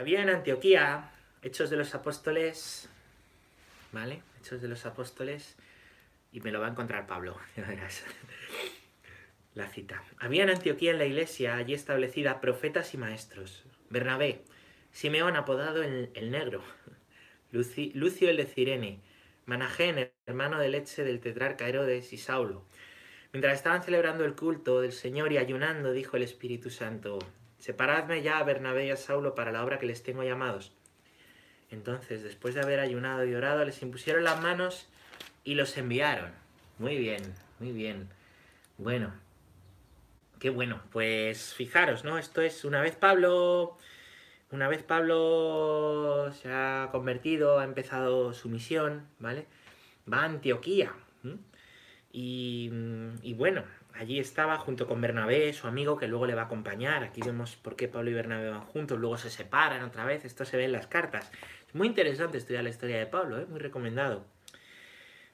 había en Antioquía, Hechos de los Apóstoles, ¿vale? Hechos de los Apóstoles, y me lo va a encontrar Pablo. La cita. Había en Antioquía en la iglesia allí establecida profetas y maestros. Bernabé, Simeón apodado el, el negro, Lucio el de Cirene, Managén, hermano de leche del tetrarca Herodes y Saulo. Mientras estaban celebrando el culto del Señor y ayunando, dijo el Espíritu Santo, Separadme ya a Bernabé y a Saulo para la obra que les tengo llamados. Entonces, después de haber ayunado y orado, les impusieron las manos y los enviaron. Muy bien, muy bien. Bueno, qué bueno. Pues fijaros, ¿no? Esto es una vez Pablo, una vez Pablo se ha convertido, ha empezado su misión, ¿vale? Va a Antioquía. Y, y bueno, allí estaba junto con Bernabé, su amigo, que luego le va a acompañar. Aquí vemos por qué Pablo y Bernabé van juntos, luego se separan otra vez, esto se ve en las cartas. Es muy interesante estudiar la historia de Pablo, ¿eh? muy recomendado.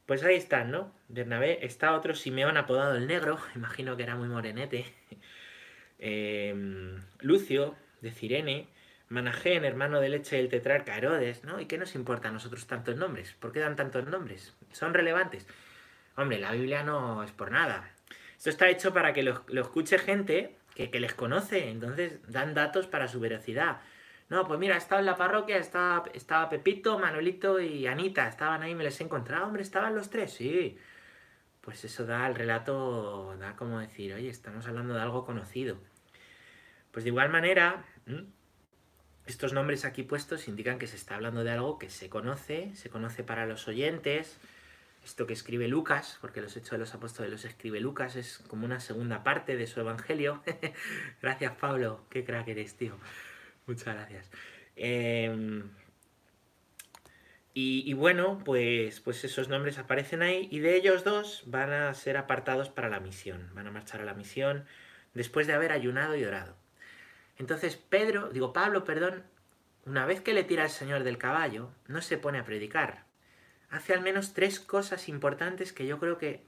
Pues ahí están, ¿no? Bernabé, está otro Simeón apodado el Negro, imagino que era muy morenete. Em, Lucio, de Cirene, Managén, hermano de leche del tetrarca Herodes, ¿no? ¿Y qué nos importa a nosotros tantos nombres? ¿Por qué dan tantos nombres? ¿Son relevantes? Hombre, la Biblia no es por nada. Esto está hecho para que lo, escuche gente que, les conoce, entonces dan datos para su veracidad. No, pues mira, estaba en la parroquia, estaba, estaba Pepito, Manolito y Anita, estaban ahí, me les he encontrado, hombre, estaban los tres, sí. Pues eso da al relato, da como decir, oye, estamos hablando de algo conocido. Pues de igual manera, estos nombres aquí puestos indican que se está hablando de algo que se conoce, se conoce para los oyentes, esto que escribe Lucas, porque los Hechos de los Apóstoles los escribe Lucas, es como una segunda parte de su Evangelio. gracias, Pablo, qué crack eres, tío. Muchas gracias. Em, y, bueno, pues, pues esos nombres aparecen ahí y de ellos dos van a ser apartados para la misión, van a marchar a la misión después de haber ayunado y orado. Entonces Pedro, digo Pablo, perdón, una vez que le tira al Señor del caballo, no se pone a predicar, hace al menos tres cosas importantes que yo creo que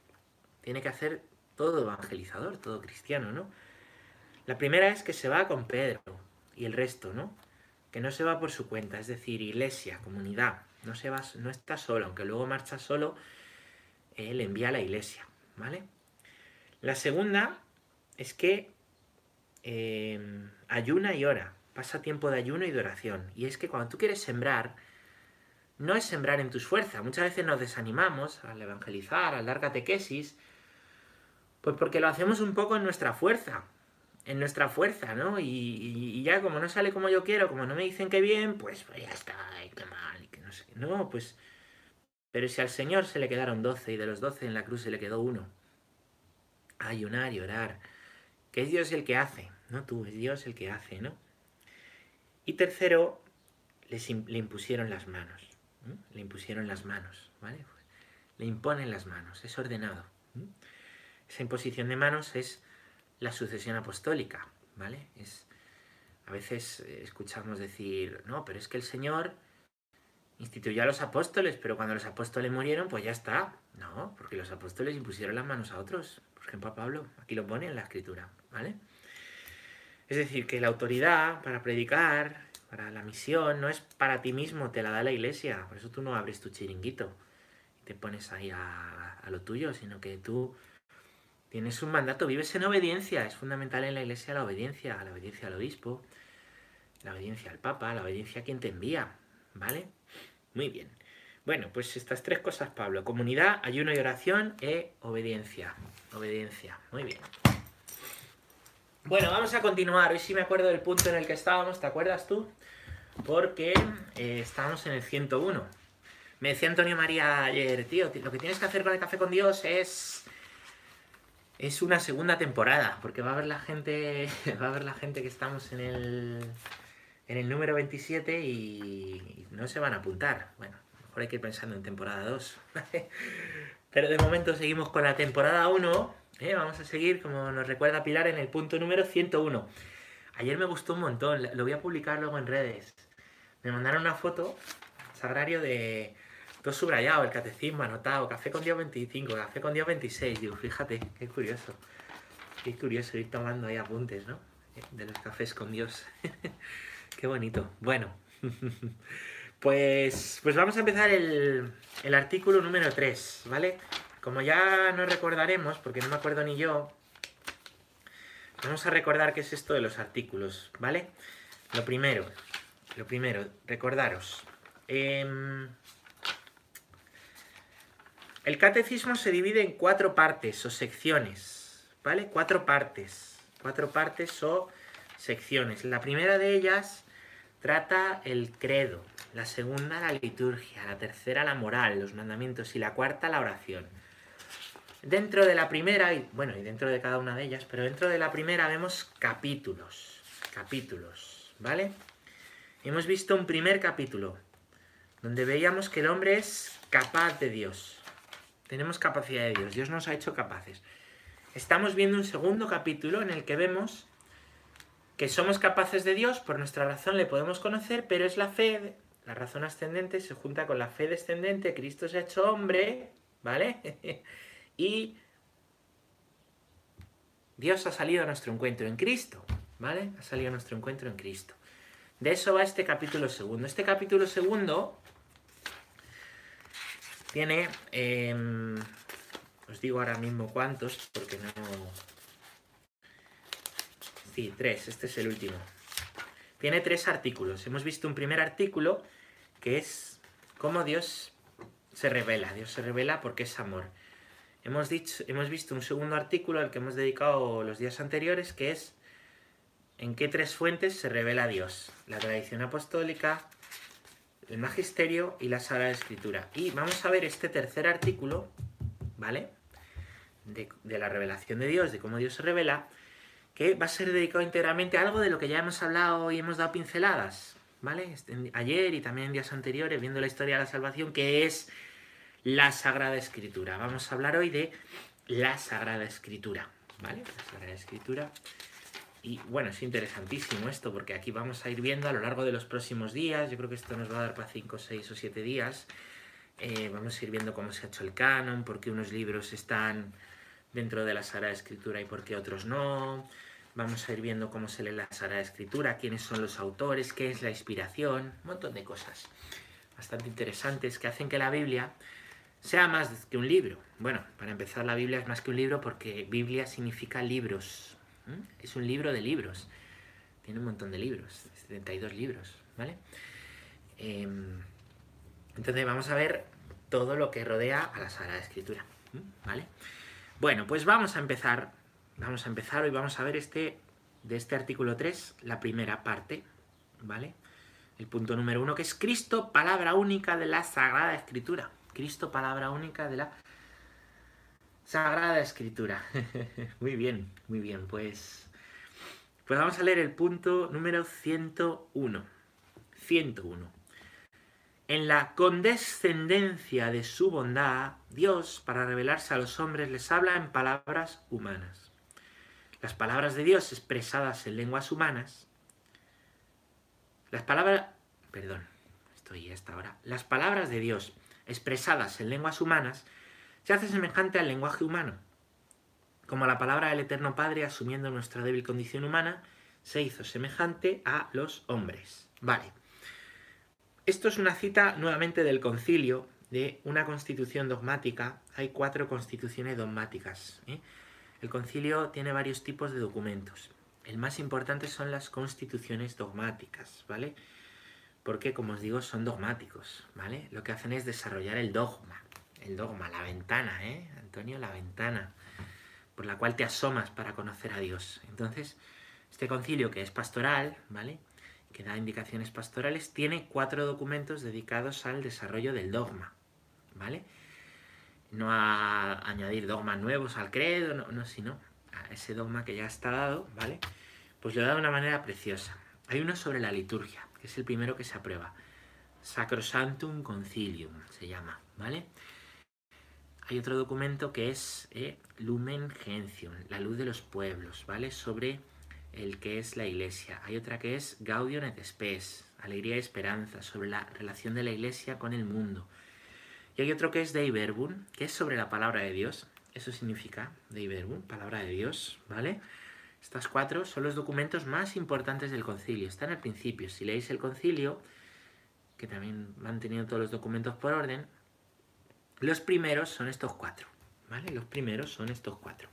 tiene que hacer todo evangelizador, todo cristiano, ¿no? La primera es que se va con Pedro y el resto, ¿no? Que no se va por su cuenta, es decir, iglesia, comunidad, no se va, no está solo, aunque luego marcha solo, él envía a la iglesia, ¿vale? La segunda es que em, ayuna y ora, pasa tiempo de ayuno y de oración. Y es que cuando tú quieres sembrar, no es sembrar en tus fuerzas. Muchas veces nos desanimamos al evangelizar, al dar catequesis, pues porque lo hacemos un poco en nuestra fuerza, en nuestra fuerza, ¿no? Y, ya como no sale como yo quiero, como no me dicen que bien, pues, pues ya está, qué mal, y que no sé. No, pues... Pero si al Señor se le quedaron doce y de los doce en la cruz se le quedó uno, ayunar y orar, que es Dios el que hace, no tú, es Dios el que hace, ¿no? Y tercero, les, le impusieron las manos le impusieron las manos, ¿vale? Le imponen las manos, es ordenado. Esa imposición de manos es la sucesión apostólica, ¿vale? Es, a veces escuchamos decir, no, pero es que el Señor instituyó a los apóstoles, pero cuando los apóstoles murieron, pues ya está. No, porque los apóstoles impusieron las manos a otros. Por ejemplo, a Pablo, aquí lo pone en la escritura, ¿vale? Es decir, que la autoridad para predicar, para la misión, no es para ti mismo, te la da la iglesia. Por eso tú no abres tu chiringuito y te pones ahí a, lo tuyo, sino que tú tienes un mandato, vives en obediencia. Es fundamental en la iglesia la obediencia, la obediencia al obispo, la obediencia al papa, la obediencia a quien te envía. ¿Vale? Muy bien. Bueno, pues estas tres cosas, Pablo. Comunidad, ayuno y oración e obediencia. Obediencia. Muy bien. Bueno, vamos a continuar. Hoy sí me acuerdo del punto en el que estábamos, ¿te acuerdas tú? Porque eh, estábamos en el 101. Me decía Antonio María ayer, tío, lo que tienes que hacer con el Café con Dios es... Es una segunda temporada, porque va a haber la gente, va a haber la gente que estamos en el, en el número 27 y no se van a apuntar. Bueno, mejor hay que ir pensando en temporada 2. Pero de momento seguimos con la temporada 1 eh, vamos a seguir, como nos recuerda Pilar, en el punto número 101. Ayer me gustó un montón, lo voy a publicar luego en redes. Me mandaron una foto, sagrario, de todo subrayado, el catecismo anotado, café con Dios 25, café con Dios 26. Digo, fíjate, qué curioso. Qué curioso ir tomando ahí apuntes, ¿no? De los cafés con Dios. Qué bonito. Bueno, pues, pues vamos a empezar el, el artículo número 3, ¿vale? Como ya no recordaremos, porque no me acuerdo ni yo, vamos a recordar qué es esto de los artículos, ¿vale? Lo primero, lo primero, recordaros. Em, el catecismo se divide en cuatro partes o secciones, ¿vale? Cuatro partes, cuatro partes o secciones. La primera de ellas trata el credo, la segunda la liturgia, la tercera la moral, los mandamientos y la cuarta la oración. Dentro de la primera, bueno, y dentro de cada una de ellas, pero dentro de la primera vemos capítulos, capítulos, ¿vale? Hemos visto un primer capítulo, donde veíamos que el hombre es capaz de Dios. Tenemos capacidad de Dios, Dios nos ha hecho capaces. Estamos viendo un segundo capítulo en el que vemos que somos capaces de Dios, por nuestra razón le podemos conocer, pero es la fe, la razón ascendente se junta con la fe descendente, Cristo se ha hecho hombre, ¿vale? Y Dios ha salido a nuestro encuentro en Cristo, ¿vale? Ha salido a nuestro encuentro en Cristo. De eso va este capítulo segundo. Este capítulo segundo tiene, em, os digo ahora mismo cuántos, porque no... Sí, tres, este es el último. Tiene tres artículos. Hemos visto un primer artículo que es cómo Dios se revela. Dios se revela porque es amor. Hemos, dicho, hemos visto un segundo artículo al que hemos dedicado los días anteriores, que es en qué tres fuentes se revela Dios. La tradición apostólica, el magisterio y la Sagrada Escritura. Y vamos a ver este tercer artículo, ¿vale? De, la revelación de Dios, de cómo Dios se revela, que va a ser dedicado íntegramente a algo de lo que ya hemos hablado y hemos dado pinceladas, ¿vale? Este, ayer y también en días anteriores, viendo la historia de la salvación, que es la Sagrada Escritura. Vamos a hablar hoy de la Sagrada Escritura, ¿vale? La Sagrada Escritura. Y bueno, es interesantísimo esto porque aquí vamos a ir viendo a lo largo de los próximos días, yo creo que esto nos va a dar para 5, 6 o 7 días, eh, vamos a ir viendo cómo se ha hecho el canon, por qué unos libros están dentro de la Sagrada Escritura y por qué otros no. Vamos a ir viendo cómo se lee la Sagrada Escritura, quiénes son los autores, qué es la inspiración, un montón de cosas bastante interesantes que hacen que la Biblia sea más que un libro. Bueno, para empezar la Biblia es más que un libro porque Biblia significa libros. Es un libro de libros. Tiene un montón de libros, 72 libros, ¿vale? Em, entonces vamos a ver todo lo que rodea a la Sagrada Escritura, ¿vale? Bueno, pues vamos a empezar. Vamos a empezar hoy, vamos a ver este, de este artículo 3, la primera parte, ¿vale? El punto número uno, que es Cristo, palabra única de la Sagrada Escritura. Cristo, palabra única de la Sagrada Escritura. muy bien, muy bien. Pues, pues vamos a leer el punto número 101. 101. En la condescendencia de su bondad, Dios, para revelarse a los hombres, les habla en palabras humanas. Las palabras de Dios expresadas en lenguas humanas. Las palabras... Perdón, estoy hasta ahora. Las palabras de Dios expresadas en lenguas humanas, se hace semejante al lenguaje humano. Como la palabra del Eterno Padre, asumiendo nuestra débil condición humana, se hizo semejante a los hombres. Vale. Esto es una cita nuevamente del concilio de una constitución dogmática. Hay cuatro constituciones dogmáticas. ¿eh? El concilio tiene varios tipos de documentos. El más importante son las constituciones dogmáticas, ¿vale? Porque, como os digo, son dogmáticos, ¿vale? Lo que hacen es desarrollar el dogma, el dogma, la ventana, ¿eh? Antonio, la ventana por la cual te asomas para conocer a Dios. Entonces, este concilio que es pastoral, ¿vale? Que da indicaciones pastorales, tiene cuatro documentos dedicados al desarrollo del dogma, ¿vale? No a añadir dogmas nuevos al credo, no, no sino a ese dogma que ya está dado, ¿vale? Pues lo da de una manera preciosa. Hay uno sobre la liturgia, que es el primero que se aprueba. Sacrosantum Concilium se llama, ¿vale? Hay otro documento que es eh, Lumen Gentium, la luz de los pueblos, ¿vale? Sobre el que es la iglesia. Hay otra que es Gaudium et Spes, alegría y esperanza, sobre la relación de la iglesia con el mundo. Y hay otro que es Dei que es sobre la palabra de Dios. Eso significa Dei Verbum, palabra de Dios, ¿vale? Estas cuatro son los documentos más importantes del concilio. Están al principio. Si leéis el concilio, que también van teniendo todos los documentos por orden, los primeros son estos cuatro. ¿Vale? Los primeros son estos cuatro.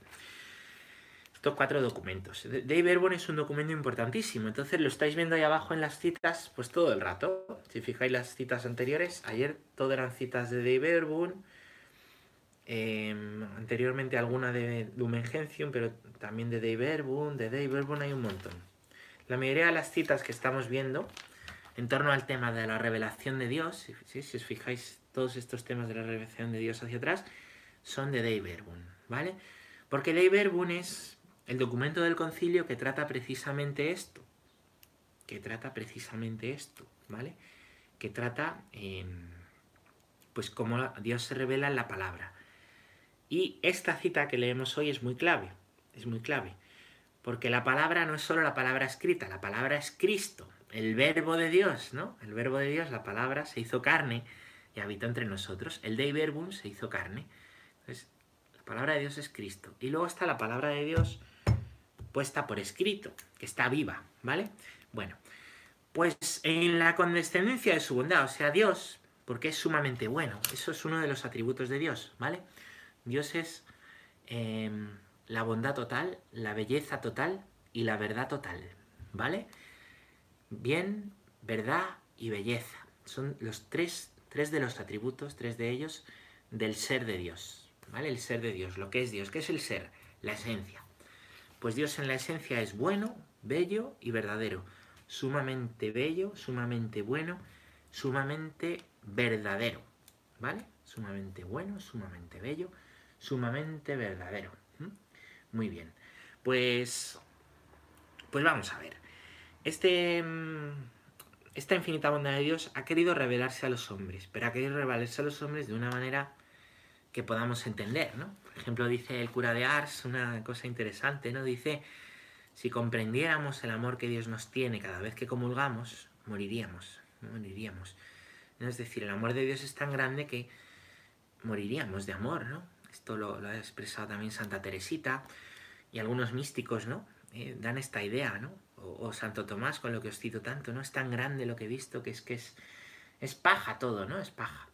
Estos cuatro documentos. Dei Verbum es un documento importantísimo. Entonces lo estáis viendo ahí abajo en las citas, pues todo el rato. Si fijáis las citas anteriores, ayer todo eran citas de Dei Verbum Em, anteriormente alguna de Lumen Gentium, pero también de Dei Verbum, de Dei Verbum hay un montón. La mayoría de las citas que estamos viendo en torno al tema de la revelación de Dios, si, os fijáis todos estos temas de la revelación de Dios hacia atrás, son de Dei Verbum, ¿vale? Porque Dei Verbum es el documento del concilio que trata precisamente esto, que trata precisamente esto, ¿vale? Que trata, pues, cómo Dios se revela en la palabra. Y esta cita que leemos hoy es muy clave, es muy clave, porque la palabra no es solo la palabra escrita, la palabra es Cristo, el verbo de Dios, ¿no? El verbo de Dios, la palabra, se hizo carne y habitó entre nosotros. El Dei Verbum se hizo carne. Entonces, la palabra de Dios es Cristo. Y luego está la palabra de Dios puesta por escrito, que está viva, ¿vale? Bueno, pues en la condescendencia de su bondad, o sea, Dios, porque es sumamente bueno, eso es uno de los atributos de Dios, ¿vale? Dios es em, la bondad total, la belleza total y la verdad total, ¿vale? Bien, verdad y belleza. Son los tres, tres de los atributos, tres de ellos, del ser de Dios, ¿vale? El ser de Dios, lo que es Dios. ¿Qué es el ser? La esencia. Pues Dios en la esencia es bueno, bello y verdadero. Sumamente bello, sumamente bueno, sumamente verdadero, ¿vale? Sumamente bueno, sumamente bello, sumamente verdadero. Muy bien. Pues, pues vamos a ver. Este, mm, esta infinita bondad de Dios ha querido revelarse a los hombres, pero ha querido revelarse a los hombres de una manera que podamos entender, ¿no? Por ejemplo, dice el cura de Ars una cosa interesante, ¿no? Dice, si comprendiéramos el amor que Dios nos tiene cada vez que comulgamos, moriríamos, moriríamos. Es decir, el amor de Dios es tan grande que moriríamos de amor, ¿no? Esto lo, ha expresado también Santa Teresita y algunos místicos, ¿no? Eh, dan esta idea, ¿no? O, Santo Tomás, con lo que os cito tanto, ¿no? Es tan grande lo que he visto que es que es, es paja todo, ¿no? Es paja.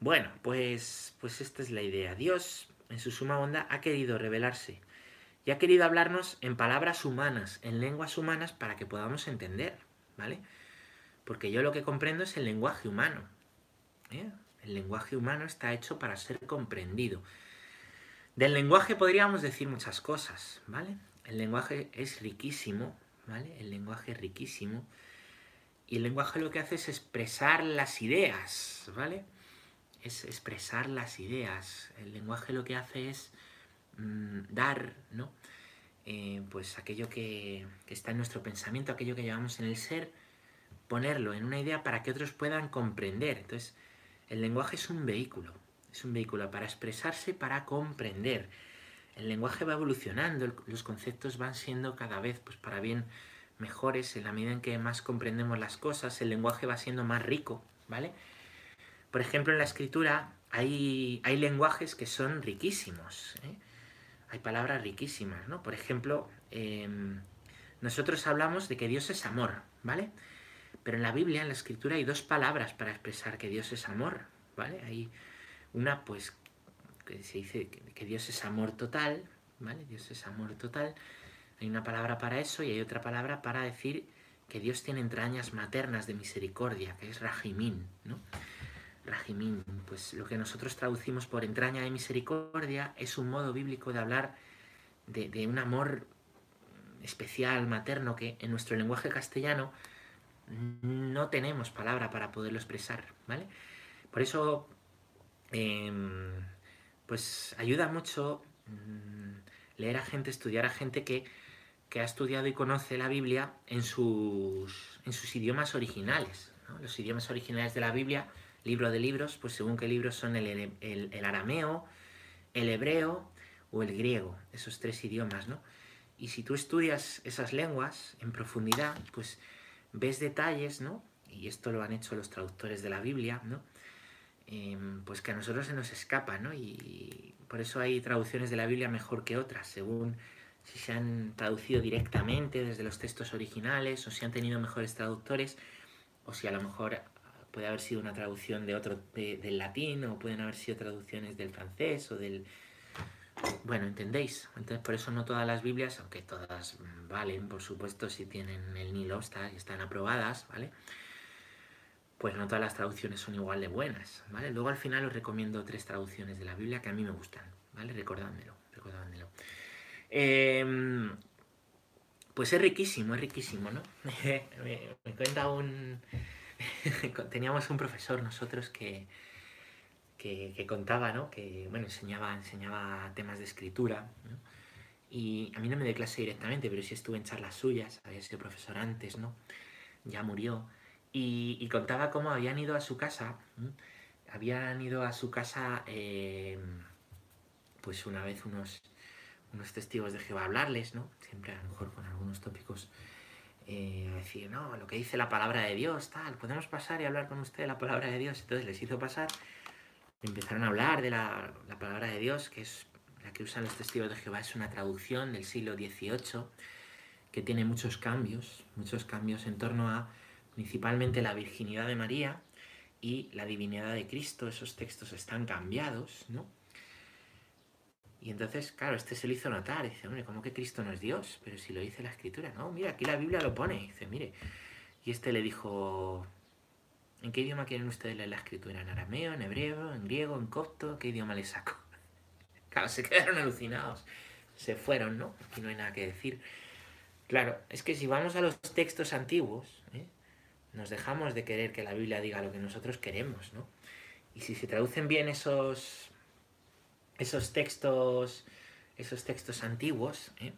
Bueno, pues, pues esta es la idea. Dios, en su suma bondad, ha querido revelarse y ha querido hablarnos en palabras humanas, en lenguas humanas, para que podamos entender, ¿vale? Porque yo lo que comprendo es el lenguaje humano. ¿eh? El lenguaje humano está hecho para ser comprendido. Del lenguaje podríamos decir muchas cosas, ¿vale? El lenguaje es riquísimo, ¿vale? El lenguaje es riquísimo. Y el lenguaje lo que hace es expresar las ideas, ¿vale? Es expresar las ideas. El lenguaje lo que hace es mm, dar, ¿no? Eh, pues aquello que, que está en nuestro pensamiento, aquello que llevamos en el ser, ponerlo en una idea para que otros puedan comprender. Entonces, el lenguaje es un vehículo, es un vehículo para expresarse, para comprender. El lenguaje va evolucionando, los conceptos van siendo cada vez, pues para bien, mejores en la medida en que más comprendemos las cosas, el lenguaje va siendo más rico, ¿vale? Por ejemplo, en la escritura hay, hay lenguajes que son riquísimos, ¿eh? hay palabras riquísimas, ¿no? Por ejemplo, em, nosotros hablamos de que Dios es amor, ¿vale? Pero en la Biblia, en la escritura, hay dos palabras para expresar que Dios es amor, ¿vale? Hay una, pues, se dice que Dios es amor total, ¿vale? Dios es amor total. Hay una palabra para eso y hay otra palabra para decir que Dios tiene entrañas maternas de misericordia, que es Rajimín, ¿no? Rajimín, pues lo que nosotros traducimos por entraña de misericordia es un modo bíblico de hablar de, de un amor especial, materno, que en nuestro lenguaje castellano no tenemos palabra para poderlo expresar, ¿vale? Por eso, em, pues ayuda mucho mm, leer a gente, estudiar a gente que, ha estudiado y conoce la Biblia en sus, en sus idiomas originales. Los idiomas originales de la Biblia, libro de libros, pues según qué libros son el, el, arameo, el hebreo o el griego, esos tres idiomas, ¿no? Y si tú estudias esas lenguas en profundidad, pues ves detalles, ¿no? Y esto lo han hecho los traductores de la Biblia, ¿no? Em, pues que a nosotros se nos escapa, ¿no? Y por eso hay traducciones de la Biblia mejor que otras, según, si se han traducido directamente desde los textos originales o si han tenido mejores traductores o si a lo mejor puede haber sido una traducción de otro del latín o pueden haber sido traducciones del francés o del bueno, ¿entendéis? Entonces por eso no todas las Biblias, aunque todas valen, por supuesto, si tienen el Nilo está, están aprobadas, ¿vale? Pues no todas las traducciones son igual de buenas, ¿vale? Luego al final os recomiendo tres traducciones de la Biblia que a mí me gustan, ¿vale? Recordádmelo, recordádmelo. Em, pues es riquísimo, es riquísimo, ¿no? me, cuenta un... Teníamos un profesor nosotros que, que, contaba, ¿no? Que, bueno, enseñaba, enseñaba temas de escritura, Y a mí no me dio clase directamente, pero sí estuve en charlas suyas, había sido profesor antes, ¿no? Ya murió. Y, contaba cómo habían ido a su casa, habían ido a su casa, eh, pues una vez unos unos testigos de Jehová hablarles, ¿no? Siempre a lo mejor con algunos tópicos, eh, decir, no, lo que dice la palabra de Dios, tal, podemos pasar y hablar con usted de la palabra de Dios. Entonces les hizo pasar, empezaron a hablar de la, la palabra de Dios, que es la que usan los testigos de Jehová, es una traducción del siglo XVIII, que tiene muchos cambios, muchos cambios en torno a principalmente la virginidad de María y la divinidad de Cristo. Esos textos están cambiados, ¿no? Y entonces, claro, este se lo hizo notar. Dice, hombre, ¿cómo que Cristo no es Dios? Pero si lo dice la Escritura. No, mira, aquí la Biblia lo pone. Dice, mire. Y este le dijo, ¿en qué idioma quieren ustedes leer la Escritura? ¿En arameo, en hebreo, en griego, en copto? ¿Qué idioma le saco? Claro, se quedaron alucinados. Se fueron, ¿no? Aquí no hay nada que decir. Claro, es que si vamos a los textos antiguos, ¿eh? Nos dejamos de querer que la Biblia diga lo que nosotros queremos, ¿no? Y si se traducen bien esos esos textos, esos textos antiguos, ¿eh?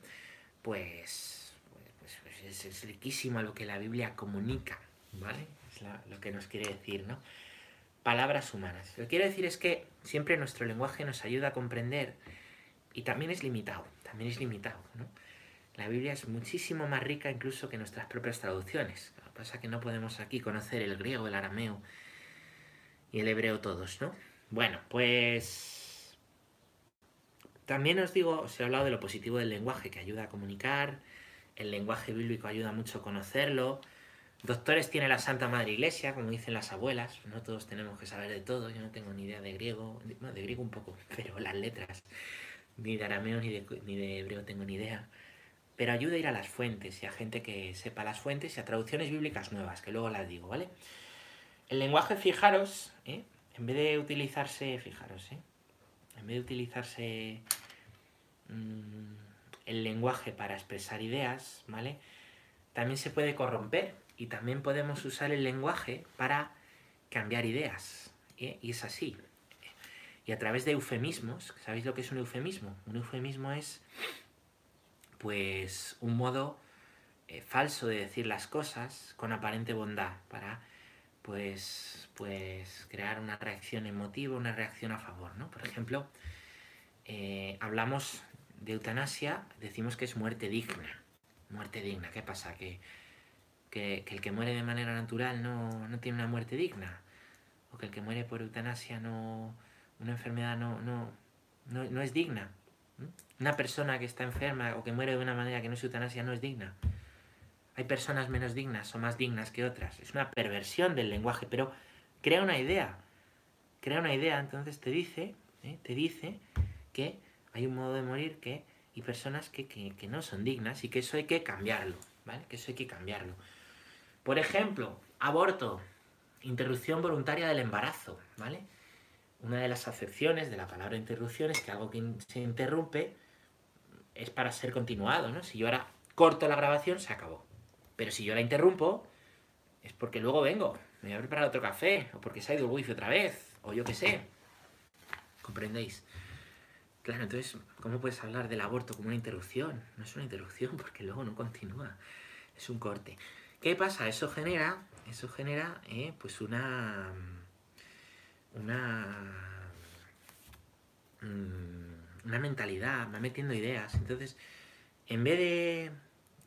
pues, pues, pues es, riquísimo lo que la Biblia comunica, ¿vale? Es lo que nos quiere decir, ¿no? Palabras humanas. Lo que quiere decir es que siempre nuestro lenguaje nos ayuda a comprender y también es limitado, también es limitado, ¿no? La Biblia es muchísimo más rica incluso que nuestras propias traducciones. Pasa que no podemos aquí conocer el griego, el arameo y el hebreo todos, ¿no? Bueno, pues también os digo, os he hablado de lo positivo del lenguaje, que ayuda a comunicar, el lenguaje bíblico ayuda mucho a conocerlo. Doctores tiene la Santa Madre Iglesia, como dicen las abuelas, no todos tenemos que saber de todo, yo no tengo ni idea de griego, bueno, de griego un poco, pero las letras, ni de arameo de, ni de hebreo tengo ni idea. Pero ayuda a ir a las fuentes y a gente que sepa las fuentes y a traducciones bíblicas nuevas, que luego las digo, ¿vale? El lenguaje, fijaros, ¿eh? en vez de utilizarse, fijaros, ¿eh? en vez de utilizarse mm, el lenguaje para expresar ideas, ¿vale? También se puede corromper y también podemos usar el lenguaje para cambiar ideas. ¿eh? Y es así. Y a través de eufemismos, ¿sabéis lo que es un eufemismo? Un eufemismo es, pues, un modo eh, falso de decir las cosas con aparente bondad para pues, pues crear una reacción emotiva, una reacción a favor, ¿no? Por ejemplo, eh, hablamos de eutanasia, decimos que es muerte digna. Muerte digna, ¿qué pasa? Que, que, el que muere de manera natural no, tiene una muerte digna. O que el que muere por eutanasia no. una enfermedad no, no, no, es digna. Una persona que está enferma o que muere de una manera que no es eutanasia no es digna hay personas menos dignas o más dignas que otras. Es una perversión del lenguaje, pero crea una idea. Crea una idea, entonces te dice, ¿eh? te dice que hay un modo de morir que hay personas que, que, no son dignas y que eso hay que cambiarlo, ¿vale? Que eso hay que cambiarlo. Por ejemplo, aborto, interrupción voluntaria del embarazo, ¿vale? Una de las acepciones de la palabra interrupción es que algo que se interrumpe es para ser continuado, ¿no? Si yo ahora corto la grabación, se acabó. Pero si yo la interrumpo, es porque luego vengo, me voy a preparar otro café, o porque se ha ido el wifi otra vez, o yo qué sé. ¿Comprendéis? Claro, entonces, ¿cómo puedes hablar del aborto como una interrupción? No es una interrupción porque luego no continúa, es un corte. ¿Qué pasa? Eso genera, eso genera, eh, pues una, una, mm, una mentalidad, va metiendo ideas. Entonces, en vez de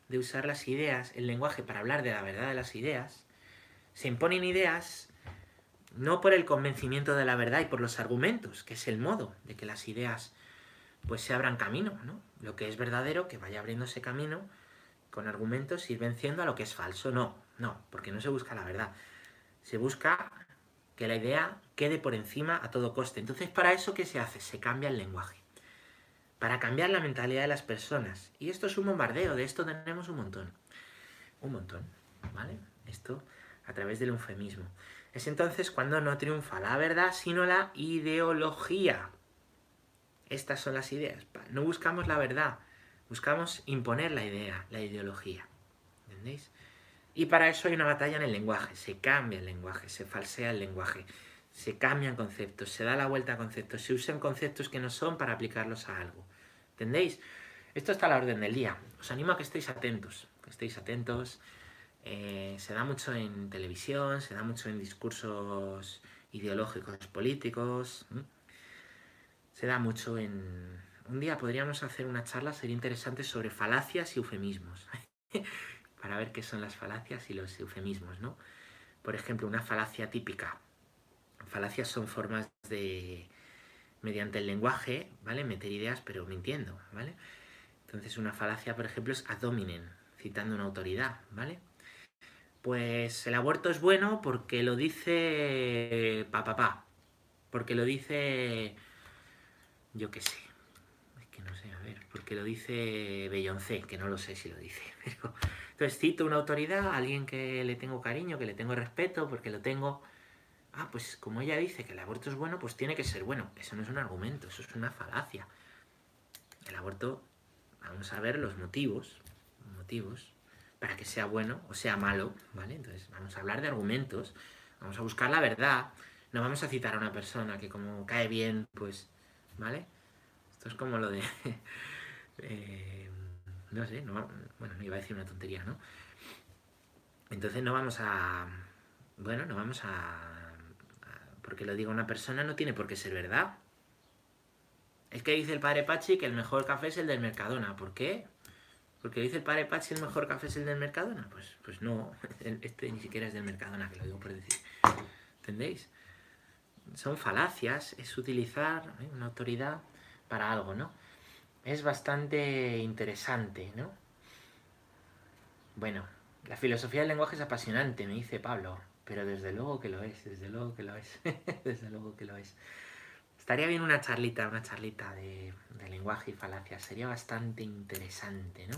de usar las ideas, el lenguaje para hablar de la verdad de las ideas, se imponen ideas no por el convencimiento de la verdad y por los argumentos, que es el modo de que las ideas pues se abran camino, ¿no? lo que es verdadero, que vaya abriéndose camino con argumentos, ir venciendo a lo que es falso. No, no, porque no se busca la verdad. Se busca que la idea quede por encima a todo coste. Entonces, ¿para eso qué se hace? Se cambia el lenguaje. Para cambiar la mentalidad de las personas. Y esto es un bombardeo, de esto tenemos un montón. Un montón, ¿vale? Esto a través del eufemismo. Es entonces cuando no triunfa la verdad, sino la ideología. Estas son las ideas. No buscamos la verdad, buscamos imponer la idea, la ideología. ¿Entendéis? Y para eso hay una batalla en el lenguaje. Se cambia el lenguaje, se falsea el lenguaje, se cambian conceptos, se da la vuelta a conceptos, se usan conceptos que no son para aplicarlos a algo. ¿Entendéis? Esto está a la orden del día. Os animo a que estéis atentos, que estéis atentos. Eh, se da mucho en televisión, se da mucho en discursos ideológicos políticos. Se da mucho en... Un día podríamos hacer una charla, sería interesante, sobre falacias y eufemismos. para ver qué son las falacias y los eufemismos, ¿no? Por ejemplo, una falacia típica. Falacias son formas de, mediante el lenguaje, ¿vale? Meter ideas, pero mintiendo, ¿vale? Entonces una falacia, por ejemplo, es ad hominem, citando una autoridad, ¿vale? Pues el aborto es bueno porque lo dice papá, pa, porque lo dice, yo qué sé, es que no sé, a ver, porque lo dice Beyoncé, que no lo sé si lo dice, pero entonces cito una autoridad, alguien que le tengo cariño, que le tengo respeto, porque lo tengo... Ah, pues como ella dice que el aborto es bueno, pues tiene que ser bueno. Eso no es un argumento, eso es una falacia. El aborto, vamos a ver los motivos, motivos para que sea bueno o sea malo, ¿vale? Entonces vamos a hablar de argumentos, vamos a buscar la verdad, no vamos a citar a una persona que como cae bien, pues, ¿vale? Esto es como lo de... eh, no sé, no, bueno, no iba a decir una tontería, ¿no? Entonces no vamos a... Bueno, no vamos a... Porque lo diga una persona no tiene por qué ser verdad. Es que dice el padre Pachi que el mejor café es el del Mercadona. ¿Por qué? Porque dice el padre Pachi el mejor café es el del Mercadona. Pues, pues no, este ni siquiera es del Mercadona, que lo digo por decir. ¿Entendéis? Son falacias, es utilizar ¿eh? una autoridad para algo, ¿no? es bastante interesante, ¿no? Bueno, la filosofía del lenguaje es apasionante, me dice Pablo, pero desde luego que lo es, desde luego que lo es, desde luego que lo es. Estaría bien una charlita, una charlita de, de lenguaje y falacia, sería bastante interesante, ¿no?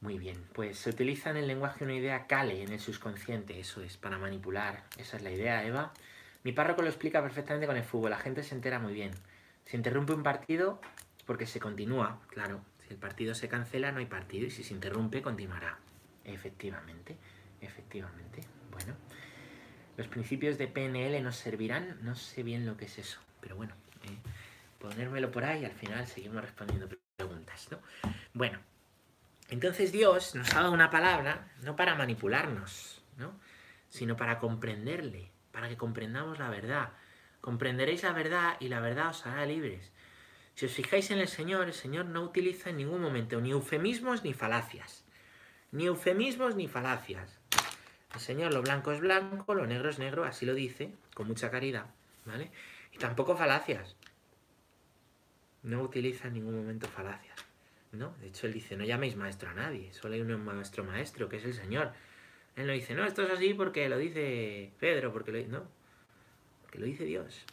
Muy bien, pues se utiliza en el lenguaje una idea cale en el subconsciente, eso es, para manipular, esa es la idea, Eva. Mi párroco lo explica perfectamente con el fútbol, la gente se entera muy bien. Se interrumpe un partido porque se continúa, claro. Si el partido se cancela, no hay partido y si se interrumpe, continuará. Efectivamente, efectivamente. Bueno, los principios de PNL nos servirán, no sé bien lo que es eso, pero bueno, eh, ponérmelo por ahí y al final seguimos respondiendo preguntas, ¿no? Bueno, entonces Dios nos ha dado una palabra no para manipularnos, ¿no? Sino para comprenderle, para que comprendamos la verdad, Comprenderéis la verdad y la verdad os hará libres. Si os fijáis en el Señor, el Señor no utiliza en ningún momento ni eufemismos ni falacias. Ni eufemismos ni falacias. El Señor lo blanco es blanco, lo negro es negro, así lo dice, con mucha caridad, ¿vale? Y tampoco falacias. No utiliza en ningún momento falacias, ¿no? De hecho, él dice, no llaméis maestro a nadie, solo hay un maestro maestro, que es el Señor. Él no dice, no, esto es así porque lo dice Pedro, porque lo. No, que lo dice Dios.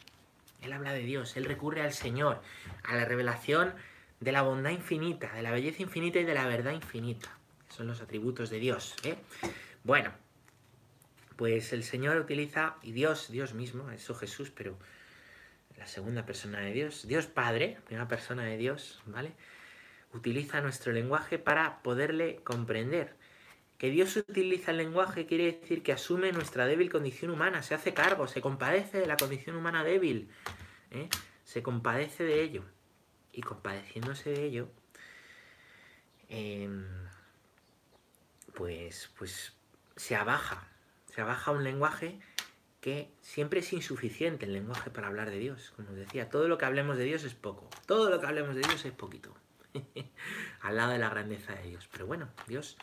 Él habla de Dios, él recurre al Señor, a la revelación de la bondad infinita, de la belleza infinita y de la verdad infinita. Son los atributos de Dios. ¿eh? Bueno, pues el Señor utiliza, y Dios, Dios mismo, eso Jesús, pero la segunda persona de Dios, Dios Padre, primera persona de Dios, ¿vale? Utiliza nuestro lenguaje para poderle comprender. Que Dios utiliza el lenguaje quiere decir que asume nuestra débil condición humana, se hace cargo, se compadece de la condición humana débil, ¿eh? se compadece de ello. Y compadeciéndose de ello, em, pues, pues se abaja, se abaja un lenguaje que siempre es insuficiente el lenguaje para hablar de Dios. Como os decía, todo lo que hablemos de Dios es poco, todo lo que hablemos de Dios es poquito, al lado de la grandeza de Dios. Pero bueno, Dios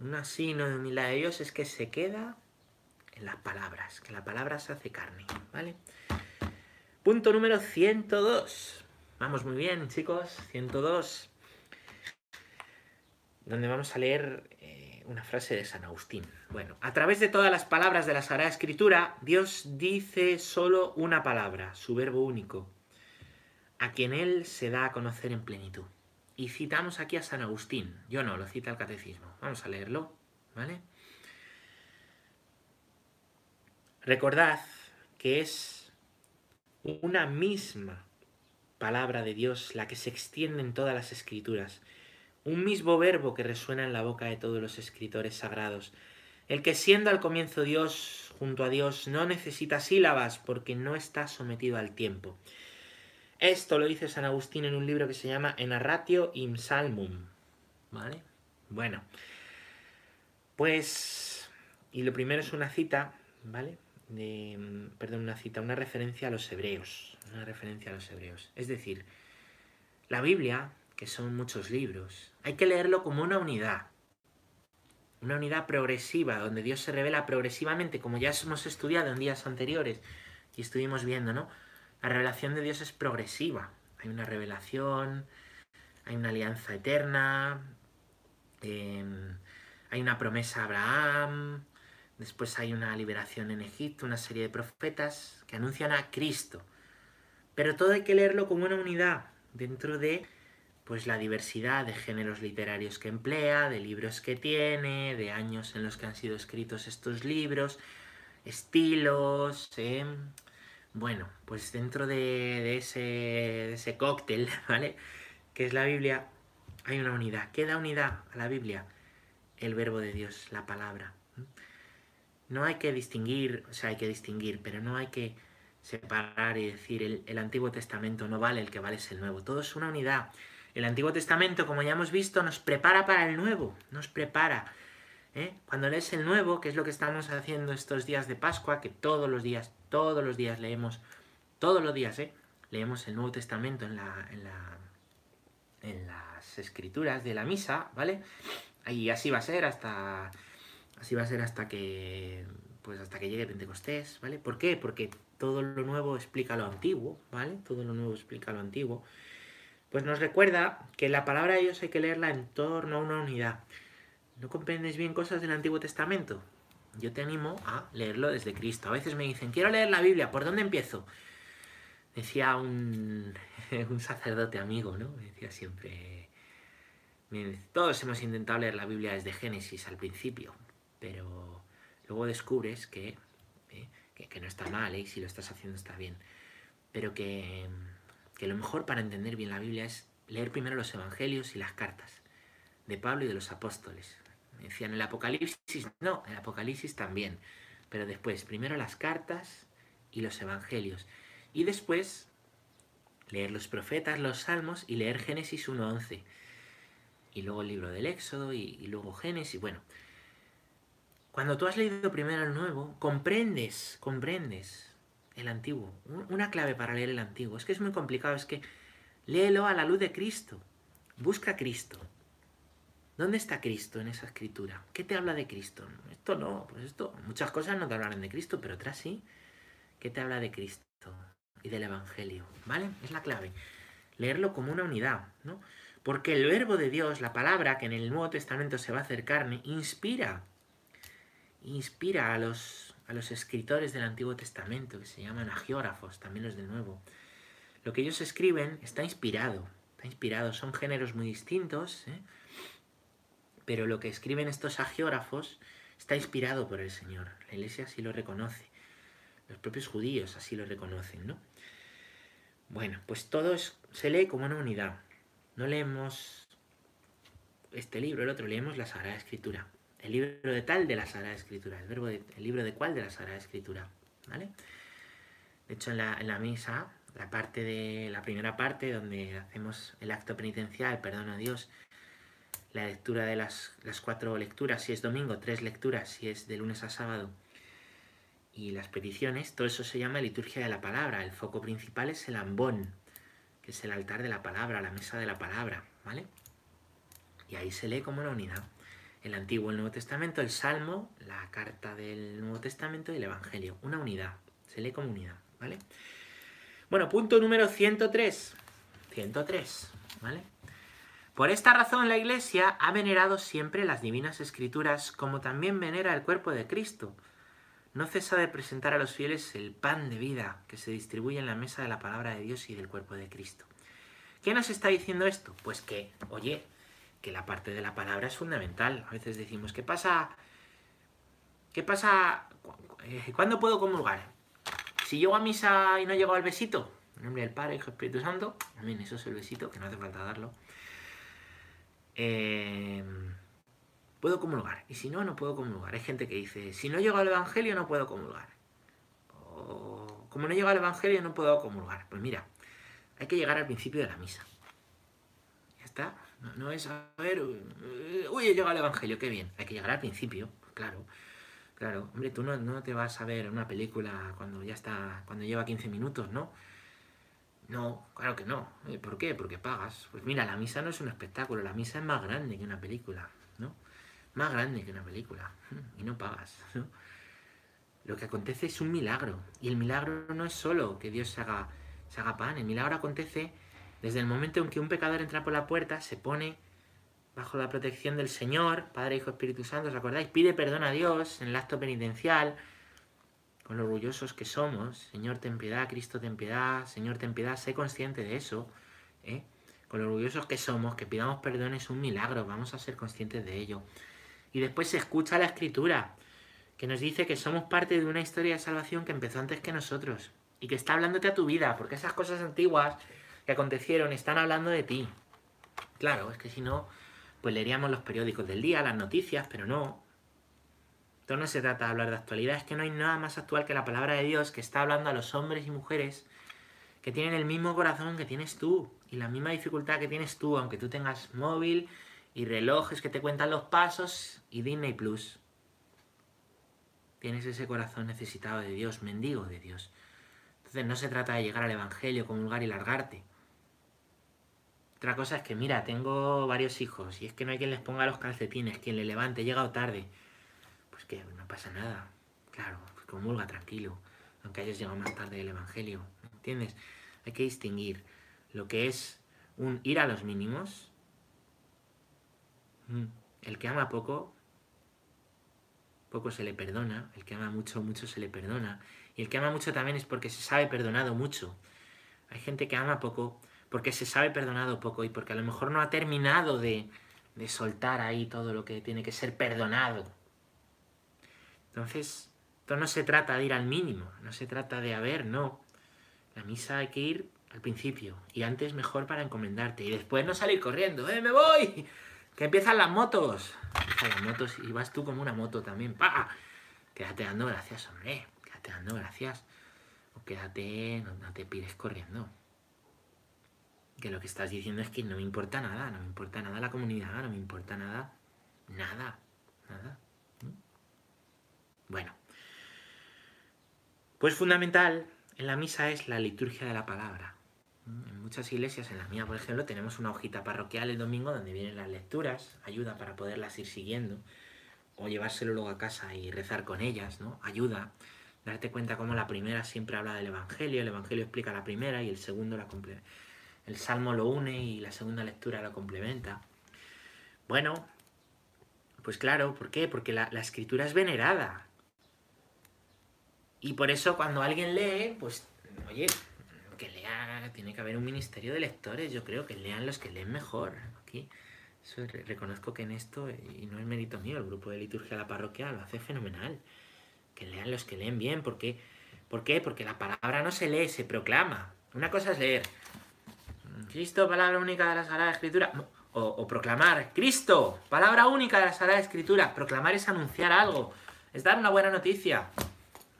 un signo de humildad de Dios es que se queda en las palabras, que la palabra se hace carne, ¿vale? Punto número 102. Vamos muy bien, chicos. 102. Donde vamos a leer una frase de San Agustín. Bueno, a través de todas las palabras de la Sagrada Escritura, Dios dice solo una palabra, su verbo único, a quien Él se da a conocer en plenitud. Y citamos aquí a San Agustín. Yo no, lo cita el Catecismo. Vamos a leerlo, ¿vale? Recordad que es una misma palabra de Dios la que se extiende en todas las escrituras, un mismo verbo que resuena en la boca de todos los escritores sagrados, el que siendo al comienzo Dios junto a Dios no necesita sílabas porque no está sometido al tiempo. Esto lo dice San Agustín en un libro que se llama Enarratio im Salmum. ¿Vale? Bueno. Pues. Y lo primero es una cita, ¿vale? Perdón, una cita, una referencia a los hebreos. Una referencia a los hebreos. Es decir, la Biblia, que son muchos libros, hay que leerlo como una unidad. Una unidad progresiva, donde Dios se revela progresivamente, como ya hemos estudiado en días anteriores y estuvimos viendo, ¿no? La revelación de Dios es progresiva. Hay una revelación, hay una alianza eterna, em, hay una promesa a Abraham, después hay una liberación en Egipto, una serie de profetas que anuncian a Cristo. Pero todo hay que leerlo como una unidad dentro de pues la diversidad de géneros literarios que emplea, de libros que tiene, de años en los que han sido escritos estos libros, estilos, eh, bueno, pues dentro de, ese, ese cóctel, ¿vale? Que es la Biblia, hay una unidad. ¿Qué da unidad a la Biblia? El verbo de Dios, la palabra. No hay que distinguir, o sea, hay que distinguir, pero no hay que separar y decir el, el, Antiguo Testamento no vale, el que vale es el Nuevo. Todo es una unidad. El Antiguo Testamento, como ya hemos visto, nos prepara para el Nuevo, nos prepara. ¿eh? Cuando lees el Nuevo, que es lo que estamos haciendo estos días de Pascua, que todos los días, todos los días leemos, todos los días, ¿eh? leemos el Nuevo Testamento en, la, en, la, en las escrituras de la misa, ¿vale? Y así va a ser hasta, así va a ser hasta que, pues hasta que llegue Pentecostés, ¿vale? ¿Por qué? Porque todo lo nuevo explica lo antiguo, ¿vale? Todo lo nuevo explica lo antiguo. Pues nos recuerda que la palabra de Dios hay que leerla en torno a una unidad. ¿No comprendes bien cosas del Antiguo Testamento? Yo te animo a leerlo desde Cristo. A veces me dicen, quiero leer la Biblia, ¿por dónde empiezo? Decía un, un sacerdote amigo, ¿no? Me decía siempre, todos hemos intentado leer la Biblia desde Génesis al principio, pero luego descubres que, ¿eh? que, no está mal, ¿eh? si lo estás haciendo está bien, pero que, que lo mejor para entender bien la Biblia es leer primero los Evangelios y las cartas de Pablo y de los apóstoles. Decían el Apocalipsis, no, el Apocalipsis también. Pero después, primero las cartas y los evangelios. Y después leer los profetas, los salmos y leer Génesis 1.11. Y luego el libro del Éxodo y, y, luego Génesis. Bueno, cuando tú has leído primero el Nuevo, comprendes, comprendes el Antiguo. Una clave para leer el Antiguo. Es que es muy complicado, es que léelo a la luz de Cristo. Busca Cristo. ¿Dónde está Cristo en esa escritura? ¿Qué te habla de Cristo? Esto no, pues esto, muchas cosas no te hablan de Cristo, pero otras sí. ¿Qué te habla de Cristo y del Evangelio? ¿Vale? Es la clave. Leerlo como una unidad, ¿no? Porque el verbo de Dios, la palabra que en el Nuevo Testamento se va a hacer carne, inspira. Inspira a los, a los escritores del Antiguo Testamento, que se llaman agiógrafos, también los del Nuevo. Lo que ellos escriben está inspirado. Está inspirado. Son géneros muy distintos, ¿eh? pero lo que escriben estos agiógrafos está inspirado por el Señor. La iglesia así lo reconoce. Los propios judíos así lo reconocen, ¿no? Bueno, pues todo se lee como una unidad. No leemos este libro, el otro, leemos la Sagrada Escritura. El libro de tal de la Sagrada Escritura. El, verbo de, el libro de cuál de la Sagrada Escritura. ¿Vale? De hecho, en la, en la misa, la parte de la primera parte, donde hacemos el acto penitencial, perdón a Dios, la lectura de las, las, cuatro lecturas, si es domingo, tres lecturas, si es de lunes a sábado, y las peticiones, todo eso se llama liturgia de la palabra. El foco principal es el ambón, que es el altar de la palabra, la mesa de la palabra, ¿vale? Y ahí se lee como una unidad. El Antiguo, el Nuevo Testamento, el Salmo, la carta del Nuevo Testamento y el Evangelio. Una unidad. Se lee como unidad, ¿vale? Bueno, punto número 103. 103, ¿vale? Por esta razón la Iglesia ha venerado siempre las divinas escrituras como también venera el cuerpo de Cristo. No cesa de presentar a los fieles el pan de vida que se distribuye en la mesa de la palabra de Dios y del cuerpo de Cristo. ¿Qué nos está diciendo esto? Pues que, oye, que la parte de la palabra es fundamental. A veces decimos, ¿qué pasa? ¿Qué pasa? Eh, ¿Cuándo puedo comulgar? Si llego a misa y no llego al besito, en nombre del Padre, Hijo Espíritu Santo, amén, eso es el besito, que no hace falta darlo. Eh, puedo comulgar. Y si no, no puedo comulgar. Hay gente que dice, si no llego al Evangelio, no puedo comulgar. O como no llego al Evangelio, no puedo comulgar. Pues mira, hay que llegar al principio de la misa. Ya está. No, es, a ver, uy, he llegado al Evangelio, qué bien. Hay que llegar al principio, claro. Claro, hombre, tú no, no te vas a ver una película cuando ya está, cuando lleva 15 minutos, ¿no? No, claro que no. Eh, ¿Por qué? Porque pagas. Pues mira, la misa no es un espectáculo, la misa es más grande que una película, ¿no? Más grande que una película. Y no pagas, ¿no? Lo que acontece es un milagro. Y el milagro no es solo que Dios se haga, se haga pan. El milagro acontece desde el momento en que un pecador entra por la puerta, se pone bajo la protección del Señor, Padre, Hijo, Espíritu Santo, ¿os acordáis? Pide perdón a Dios en el acto penitencial, con lo orgullosos que somos. Señor, ten piedad, Cristo, ten piedad, Señor, ten piedad, sé consciente de eso. ¿eh? Con lo orgullosos que somos, que pidamos perdón es un milagro, vamos a ser conscientes de ello. Y después se escucha la Escritura, que nos dice que somos parte de una historia de salvación que empezó antes que nosotros y que está hablándote a tu vida, porque esas cosas antiguas que acontecieron están hablando de ti. Claro, es que si no, pues leeríamos los periódicos del día, las noticias, pero no. Entonces no se trata de hablar de actualidad, es que no hay nada más actual que la palabra de Dios que está hablando a los hombres y mujeres que tienen el mismo corazón que tienes tú y la misma dificultad que tienes tú, aunque tú tengas móvil y relojes que te cuentan los pasos y Disney Plus. Tienes ese corazón necesitado de Dios, mendigo de Dios. Entonces no se trata de llegar al Evangelio, comulgar y largarte. Otra cosa es que, mira, tengo varios hijos y es que no hay quien les ponga los calcetines, quien le levante, he llegado tarde. Pues que no pasa nada. Claro, pues comulga tranquilo, aunque hayas llegado más tarde del Evangelio. ¿Entiendes? Hay que distinguir lo que es un ir a los mínimos. Mm, el que ama poco, poco se le perdona. El que ama mucho, mucho se le perdona. Y el que ama mucho también es porque se sabe perdonado mucho. Hay gente que ama poco porque se sabe perdonado poco y porque a lo mejor no ha terminado de, de soltar ahí todo lo que tiene que ser perdonado. Entonces, esto no se trata de ir al mínimo, no se trata de haber, no. La misa hay que ir al principio y antes mejor para encomendarte y después no salir corriendo, ¡eh, me voy! Que empiezan las motos. Empiezan las motos y vas tú como una moto también, ¡pa! Quédate dando gracias, hombre, quédate dando gracias. O quédate, no te pides corriendo que lo que estás diciendo es que no me importa nada, no me importa nada la comunidad, no me importa nada, nada, nada. Bueno, pues fundamental en la misa es la liturgia de la palabra. En muchas iglesias, en la mía por ejemplo, tenemos una hojita parroquial el domingo donde vienen las lecturas, ayuda para poderlas ir siguiendo, o llevárselo luego a casa y rezar con ellas, ¿no? Ayuda. Darte cuenta cómo la primera siempre habla del Evangelio, el Evangelio explica la primera y el segundo la completa el Salmo lo une y la segunda lectura lo complementa. Bueno, pues claro, ¿por qué? Porque la, escritura es venerada. Y por eso cuando alguien lee, pues, oye, que lea, tiene que haber un ministerio de lectores, yo creo que lean los que leen mejor. Aquí, reconozco que en esto, y no es mérito mío, el grupo de liturgia de la parroquia lo hace fenomenal. Que lean los que leen bien, porque, ¿por qué? Porque la palabra no se lee, se proclama. Una cosa es leer, Cristo, palabra única de la Sagrada Escritura. O, proclamar, Cristo, palabra única de la Sagrada Escritura. Proclamar es anunciar algo, es dar una buena noticia.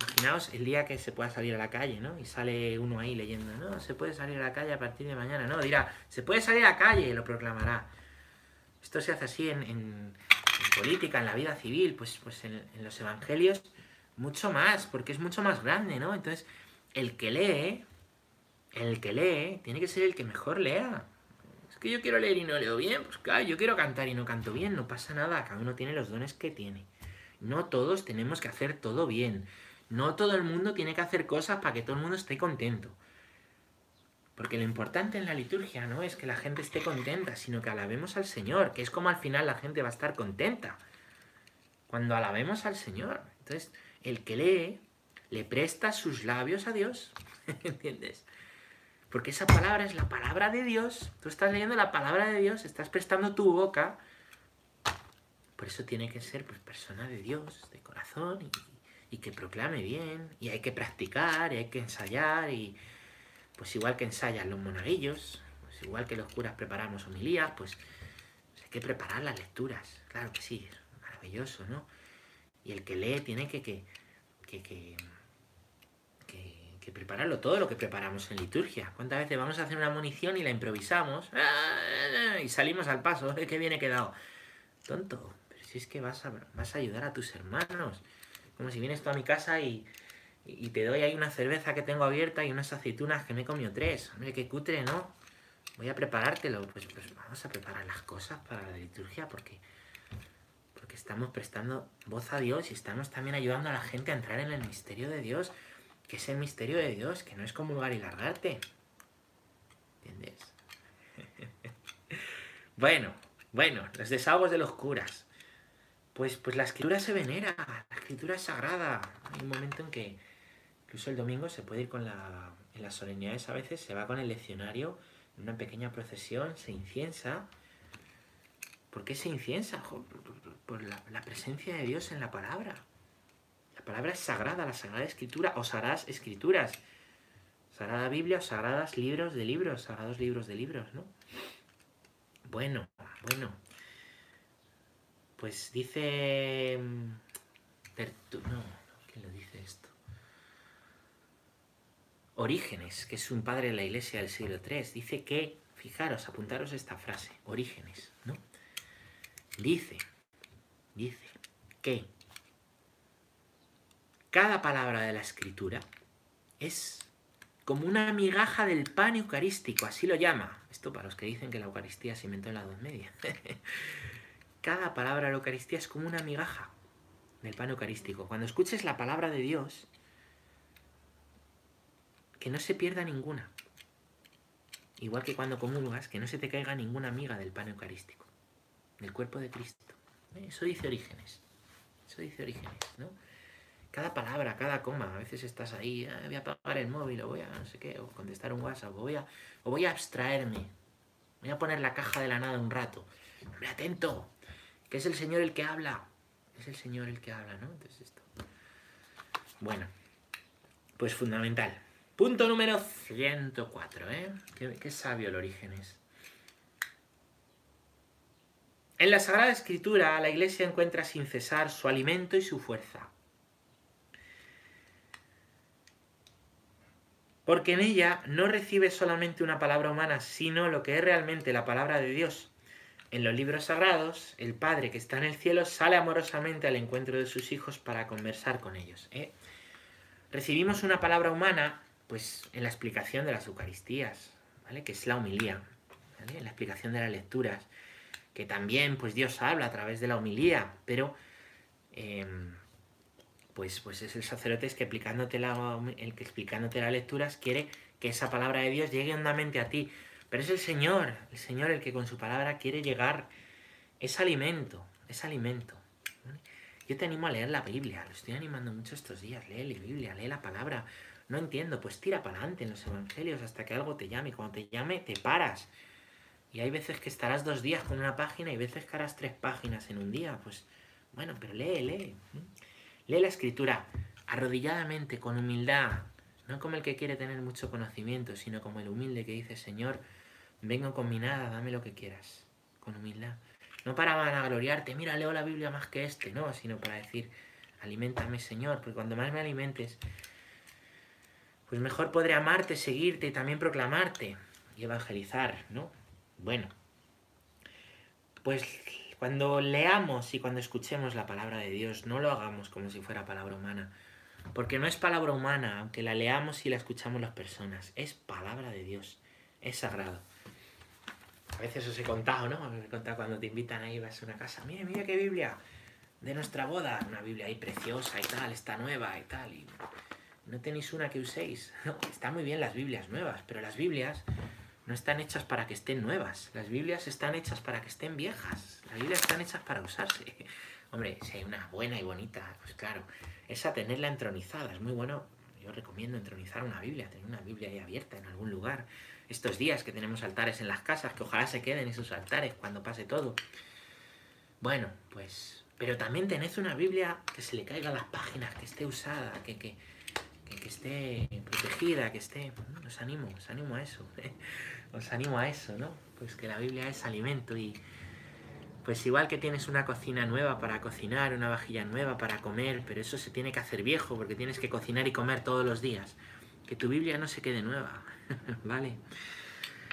Imaginaos el día que se pueda salir a la calle, ¿no? Y sale uno ahí leyendo, no, se puede salir a la calle a partir de mañana, no, dirá, se puede salir a la calle y lo proclamará. Esto se hace así en, política, en la vida civil, pues, pues en, en los evangelios mucho más, porque es mucho más grande, ¿no? Entonces, el que lee, el que lee tiene que ser el que mejor lea. Es que yo quiero leer y no leo bien, pues claro, yo quiero cantar y no canto bien, no pasa nada, cada uno tiene los dones que tiene. No todos tenemos que hacer todo bien. No todo el mundo tiene que hacer cosas para que todo el mundo esté contento. Porque lo importante en la liturgia no es que la gente esté contenta, sino que alabemos al Señor, que es como al final la gente va a estar contenta. Cuando alabemos al Señor. Entonces, el que lee, le presta sus labios a Dios. ¿Entiendes? Porque esa palabra es la palabra de Dios. Tú estás leyendo la palabra de Dios, estás prestando tu boca. Por eso tiene que ser pues, persona de Dios, de corazón, y, que proclame bien. Y hay que practicar, y hay que ensayar, y pues igual que ensayan los monaguillos, pues igual que los curas preparamos homilías, pues, pues, hay que preparar las lecturas. Claro que sí, es maravilloso, ¿no? Y el que lee tiene que, que, que prepararlo todo lo que preparamos en liturgia. ¿Cuántas veces vamos a hacer una munición y la improvisamos y salimos al paso? ¿Qué viene quedado? Tonto, pero si es que vas a, vas a ayudar a tus hermanos. Como si vienes tú a mi casa y, y te doy ahí una cerveza que tengo abierta y unas aceitunas que me he comido tres. Hombre, qué cutre, ¿no? Voy a preparártelo. Pues, pues vamos a preparar las cosas para la liturgia porque, porque estamos prestando voz a Dios y estamos también ayudando a la gente a entrar en el misterio de Dios, que es el misterio de Dios, que no es comulgar y largarte. ¿Entiendes? bueno, bueno, los desahogos de los curas. Pues, pues la escritura se venera, la escritura es sagrada. Hay un momento en que Incluso el domingo se puede ir con la... En las solemnidades a veces se va con el leccionario en una pequeña procesión, se inciensa. ¿Por qué se inciensa? Por la, presencia de Dios en la palabra. La palabra es sagrada, la sagrada escritura o sagradas escrituras. Sagrada Biblia o sagradas libros de libros, sagrados libros de libros, ¿no? Bueno, bueno. Pues dice... Mm, no, ¿quién lo dice esto? Orígenes, que es un padre de la iglesia del siglo III, dice que, fijaros, apuntaros esta frase, Orígenes, ¿no? Dice, dice que cada palabra de la escritura es como una migaja del pan eucarístico, así lo llama. Esto para los que dicen que la Eucaristía se inventó en la Edad Media. cada palabra de la Eucaristía es como una migaja del pan eucarístico. Cuando escuches la palabra de Dios, que no se pierda ninguna. Igual que cuando comulgas, que no se te caiga ninguna miga del pan eucarístico, del cuerpo de Cristo. Eso dice Orígenes. Eso dice Orígenes, ¿no? Cada palabra, cada coma, a veces estás ahí, ah, voy a apagar el móvil, o voy a no sé qué, o contestar un WhatsApp, o voy a, o voy a abstraerme, voy a poner la caja de la nada un rato. Hombre, atento, que es el Señor el que habla. Es el Señor el que habla, ¿no? Entonces esto. Bueno, pues fundamental. Punto número 104, ¿eh? Qué, sabio el Orígenes. En la Sagrada Escritura la Iglesia encuentra sin cesar su alimento y su fuerza. Porque en ella no recibe solamente una palabra humana, sino lo que es realmente la palabra de Dios. En los libros sagrados, el Padre que está en el cielo sale amorosamente al encuentro de sus hijos para conversar con ellos. ¿eh? Recibimos una palabra humana pues en la explicación de las Eucaristías, ¿vale? Que es la humilía, ¿vale? En la explicación de las lecturas, que también pues Dios habla a través de la humilía, pero em, pues, pues es el sacerdote que explicándote la, el que explicándote las lecturas quiere que esa palabra de Dios llegue hondamente a ti. Pero es el Señor, el Señor el que con su palabra quiere llegar, es alimento, es alimento. Yo te animo a leer la Biblia, lo estoy animando mucho estos días, lee la Biblia, lee la palabra, no entiendo, pues tira para adelante en los evangelios hasta que algo te llame. Cuando te llame, te paras. Y hay veces que estarás dos días con una página y veces que harás tres páginas en un día. Pues bueno, pero lee, lee. Lee la escritura arrodilladamente, con humildad. No como el que quiere tener mucho conocimiento, sino como el humilde que dice, Señor, vengo con mi nada, dame lo que quieras. Con humildad. No para vanagloriarte, mira, leo la Biblia más que este, no, sino para decir, alimentame, Señor, porque cuando más me alimentes, pues mejor podré amarte, seguirte y también proclamarte y evangelizar, ¿no? Bueno, pues cuando leamos y cuando escuchemos la palabra de Dios, no lo hagamos como si fuera palabra humana, porque no es palabra humana, aunque la leamos y la escuchamos las personas, es palabra de Dios, es sagrado. A veces os he contado, ¿no? Os he contado cuando te invitan ahí, vas a una casa, mire, mire qué Biblia de nuestra boda, una Biblia ahí preciosa y tal, está nueva y tal, no tenéis una que uséis. No, está muy bien las Biblias nuevas, pero las Biblias no están hechas para que estén nuevas. Las Biblias están hechas para que estén viejas. Las Biblias están hechas para usarse. Hombre, si hay una buena y bonita, pues claro, esa tenerla entronizada es muy bueno. Yo recomiendo entronizar una Biblia, tener una Biblia ahí abierta en algún lugar. Estos días que tenemos altares en las casas, que ojalá se queden esos altares cuando pase todo. Bueno, pues pero también tened una Biblia que se le caigan las páginas, que esté usada, que, que, que, esté protegida, que esté... Os animo, os animo a eso. Os animo a eso, ¿no? Pues que la Biblia es alimento y... Pues igual que tienes una cocina nueva para cocinar, una vajilla nueva para comer, pero eso se tiene que hacer viejo porque tienes que cocinar y comer todos los días. Que tu Biblia no se quede nueva, ¿vale?